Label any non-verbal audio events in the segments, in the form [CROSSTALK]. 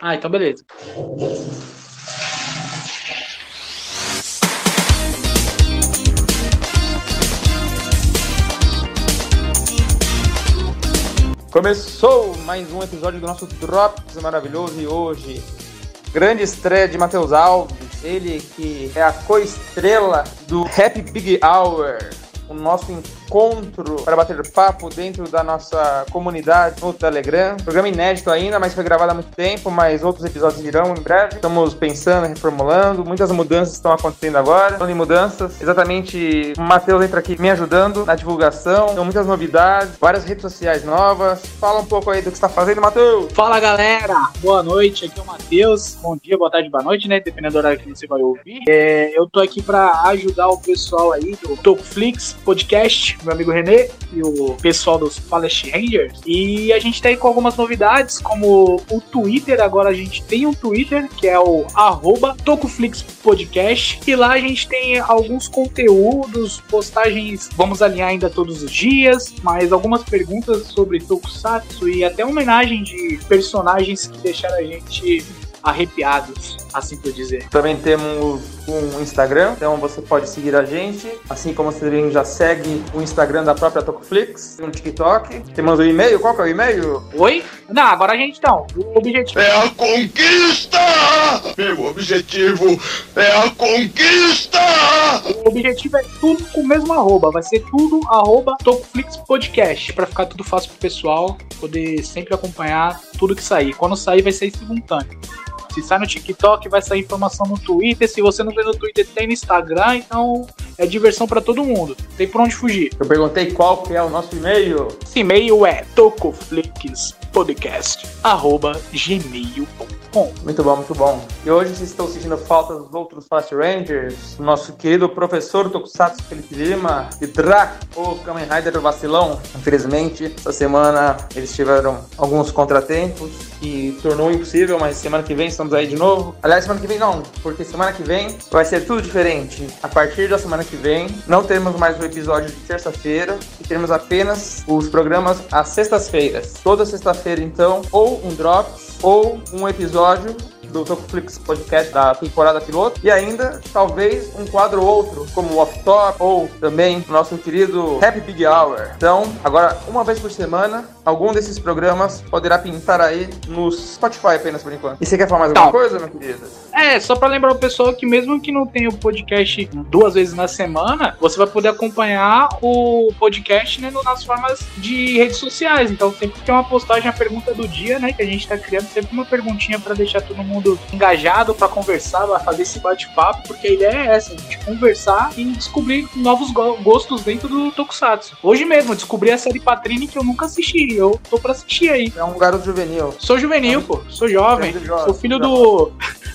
Ah, então beleza. Começou mais um episódio do nosso Drops maravilhoso e hoje, grande estreia de Matheus Alves, ele que é a co-estrela do Happy Big Hour, o nosso para bater papo dentro da nossa comunidade no Telegram. Programa inédito ainda, mas foi gravado há muito tempo, mas outros episódios virão em breve. Estamos pensando, reformulando, muitas mudanças estão acontecendo agora. Falando em mudanças, exatamente o Matheus entra aqui me ajudando na divulgação, então muitas novidades, várias redes sociais novas. Fala um pouco aí do que está fazendo, Matheus. Fala galera, boa noite, aqui é o Matheus. Bom dia, boa tarde, boa noite, né? Dependendo do horário que você vai ouvir. É, eu tô aqui para ajudar o pessoal aí do Tokuflix Podcast, meu amigo Renê e o pessoal dos Palace Rangers. E a gente tá aí com algumas novidades, como o Twitter. Agora a gente tem um Twitter que é o arroba Podcast. E lá a gente tem alguns conteúdos, postagens, vamos alinhar ainda todos os dias, mas algumas perguntas sobre Tokusatsu e até homenagem de personagens que deixaram a gente arrepiados, assim por dizer. Também temos um Instagram, então você pode seguir a gente, assim como você também já segue o Instagram da própria Tocoflix, no TikTok. Temos o e-mail, qual que é o e-mail? Oi? Não, agora a gente então, o objetivo... É a conquista! Meu objetivo é a conquista! O objetivo é tudo com o mesmo arroba, vai ser tudo arroba Tocoflix Podcast, pra ficar tudo fácil pro pessoal poder sempre acompanhar tudo que sair. Quando sair vai ser simultâneo. Se sai no TikTok, vai sair informação no Twitter. Se você não vê no Twitter, tem no Instagram. Então é diversão para todo mundo. Tem por onde fugir. Eu perguntei qual que é o nosso e-mail. Esse e-mail é tocoflixpodcast.gmail.com Muito bom, muito bom. E hoje vocês estão sentindo falta dos outros Fast Rangers, nosso querido professor Tokusatsu Felipe Lima e Drac, o Kamen Rider do Vacilão. Infelizmente, essa semana eles tiveram alguns contratempos que tornou impossível, mas semana que vem estamos aí de novo. Aliás, semana que vem não, porque semana que vem vai ser tudo diferente. A partir da semana que vem, não teremos mais o episódio de terça-feira e teremos apenas os programas às sextas-feiras. Toda sexta-feira, então, ou um Drops ou um episódio do Tocoflix Podcast da temporada piloto e ainda talvez um quadro ou outro, como o Off Top ou também o nosso querido Happy Big Hour. Então, agora, uma vez por semana, algum desses programas poderá pintar aí no Spotify apenas por enquanto. E você quer falar mais alguma coisa, meu querido? É, só pra lembrar o pessoal que mesmo que não tenha o podcast duas vezes na semana, você vai poder acompanhar o podcast né, nas formas de redes sociais. Então sempre tem uma postagem, a pergunta do dia, né? Que a gente tá criando sempre uma perguntinha pra deixar todo mundo engajado, pra conversar, pra fazer esse bate-papo, porque a ideia é essa, a gente conversar e descobrir novos go- gostos dentro do Tokusatsu. Hoje mesmo, descobri a série Patrine que eu nunca assisti. Eu tô pra assistir aí. É um garoto juvenil. Sou juvenil, pô. Sou jovem. Sou jovem, Sou filho jovem. do.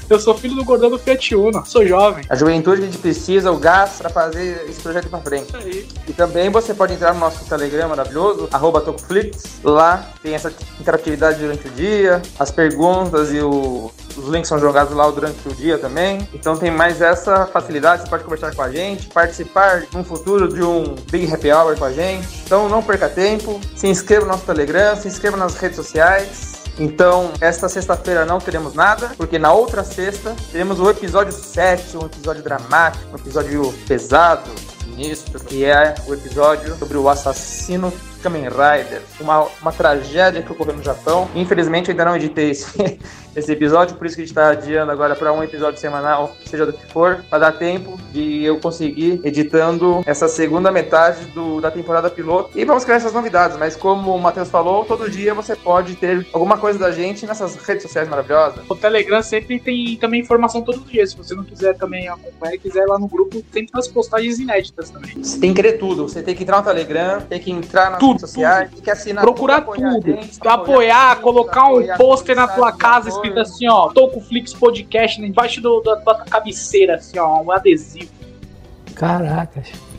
Eu sou filho do gordão do Fiat Uno. Sou jovem. A juventude que a gente precisa, o gás para fazer esse projeto pra frente. Isso aí. E também você pode entrar no nosso Telegram maravilhoso, arroba Tocoflix. Lá tem essa interatividade durante o dia, as perguntas e o- os links são jogados lá durante o dia também. Então tem mais essa facilidade, você pode conversar com a gente, participar no futuro de um Big Happy Hour com a gente. Então não perca tempo, se inscreva no nosso Telegram, se inscreva nas redes sociais. Então, esta sexta-feira não teremos nada, porque na outra sexta teremos o episódio 7, um episódio dramático, um episódio pesado, sinistro, que é o episódio sobre o assassino Kamen Rider, uma, uma tragédia que ocorreu no Japão. Infelizmente, ainda não editei esse, [LAUGHS] esse episódio, por isso que a gente está adiando agora para um episódio semanal, seja do que for, para dar tempo de eu conseguir editando essa segunda metade do, da temporada piloto. E vamos criar essas novidades, mas como o Matheus falou, todo dia você pode ter alguma coisa da gente nessas redes sociais maravilhosas. O Telegram sempre tem também informação todos os dias. Se você não quiser também acompanhar, quiser ir lá no grupo, tem as postagens inéditas também. Você tem que querer tudo, você tem que entrar no Telegram, tem que entrar nas Tudo, sociais, que assinar Procurar tudo, apoiar tudo. gente, apoiar, tudo, colocar um apoiar pôster na tudo, tua casa escrito assim, ó, Tocoflix Podcast, né, embaixo do, da tua cabeceira, assim, ó, um adesivo. Caracas.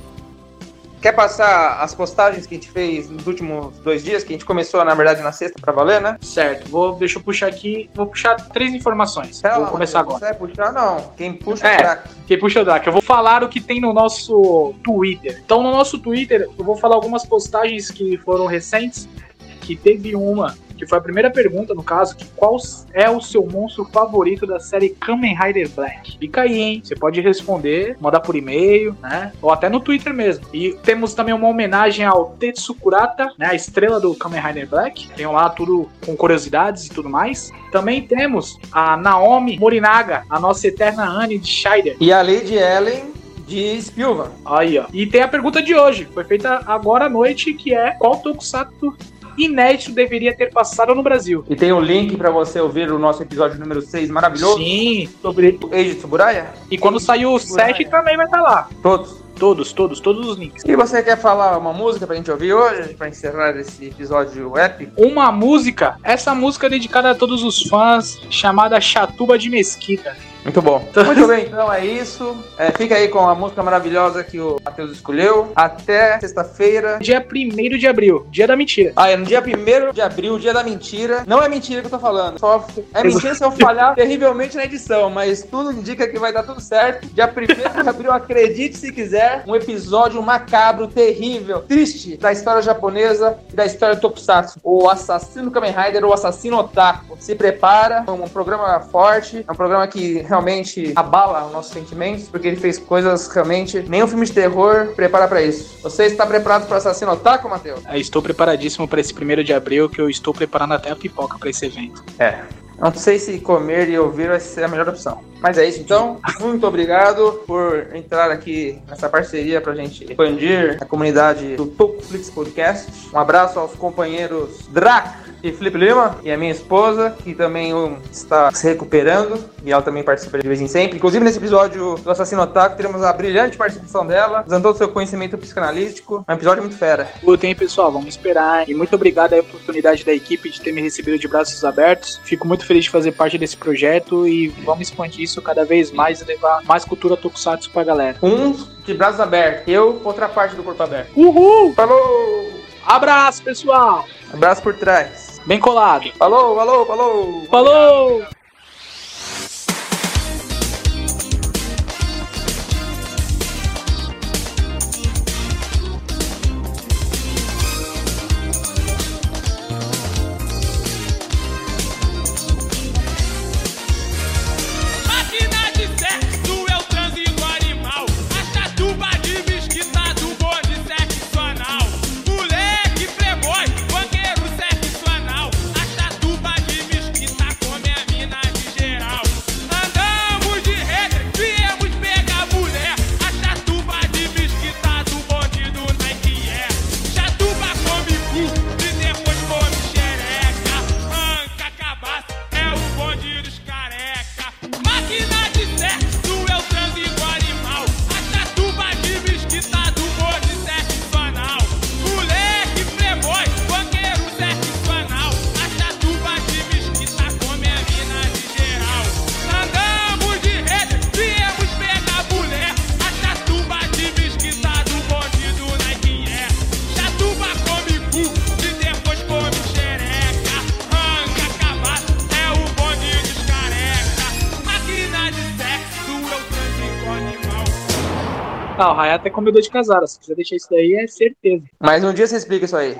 Quer passar as postagens que a gente fez nos últimos dois dias, que a gente começou, na verdade, na sexta pra valer, né? Certo, vou, deixa eu puxar aqui, vou puxar três informações. Pera vou lá, começar agora. Você vai puxar? Não. Quem puxa É. é o craque. Quem puxa o Dark? Eu vou falar o que tem no nosso Twitter. Então, no nosso Twitter, eu vou falar algumas postagens que foram recentes. Que teve uma que foi a primeira pergunta, no caso, que qual é o seu monstro favorito da série Kamen Rider Black? Fica aí, hein? Você pode responder, mandar por e-mail, né? Ou até no Twitter mesmo. E temos também uma homenagem ao Tetsukurata, né? A estrela do Kamen Rider Black. Tem lá tudo com curiosidades e tudo mais. Também temos a Naomi Morinaga, a nossa eterna Anne de Scheider. E a Lady Ellen de Spilvan. Aí, ó. E tem a pergunta de hoje, foi feita agora à noite, que é qual Tokusatsu inédito deveria ter passado no Brasil? E tem o link pra você ouvir o nosso episódio número 6 maravilhoso Sim. sobre o Eiji Tsuburaya. E quando sair o 7 também vai estar lá. Todos. Todos, todos, todos os links. E você quer falar uma música pra gente ouvir hoje, pra encerrar esse episódio épico? Uma música, essa música é dedicada a todos os fãs, chamada Chatuba de Mesquita. Muito bom. Muito bem, então é isso. É, fica aí com a música maravilhosa que o Matheus escolheu. Até sexta-feira. Dia 1 de abril, dia da mentira. Ah, é no dia 1 de abril, dia da mentira. Não é mentira que eu tô falando. Só é mentira se eu falhar [LAUGHS] terrivelmente na edição, mas tudo indica que vai dar tudo certo. Dia 1 de abril, acredite se quiser, um episódio macabro, terrível, triste da história japonesa e da história do Tokusatsu. O assassino Kamen Rider, o assassino Otaku. Se prepara, é um programa forte, é um programa que realmente abala os nossos sentimentos, porque ele fez coisas realmente. Nenhum filme de terror prepara pra isso. Você está preparado para assassino Otaku, Matheus? Eu estou preparadíssimo para esse 1 de abril, que eu estou preparando até a pipoca para esse evento. É. Não sei se comer e ouvir vai ser a melhor opção. Mas é isso então. Muito obrigado por entrar aqui nessa parceria pra gente expandir a comunidade do Tokuflix Podcast. Um abraço aos companheiros Drac e Felipe Lima e a minha esposa, que também está se recuperando e ela também participa de vez em sempre. Inclusive nesse episódio do Assassino Otaku teremos a brilhante participação dela, usando todo o seu conhecimento psicanalístico. É um episódio muito fera. Lutem, pessoal, vamos esperar. E muito obrigado a oportunidade da equipe de ter me recebido de braços abertos. Fico muito feliz de fazer parte desse projeto e vamos expandir isso cada vez mais e levar mais cultura tokusatsu pra galera. Um de braços abertos, eu, outra parte do corpo aberto. Uhul! Falou! Abraço, pessoal! Abraço por trás. Bem colado. Falou, falou, falou! Falou! Ah, o Raia até comeu dor de casada. Se quiser deixar isso daí, é certeza. Mas um dia você explica isso aí.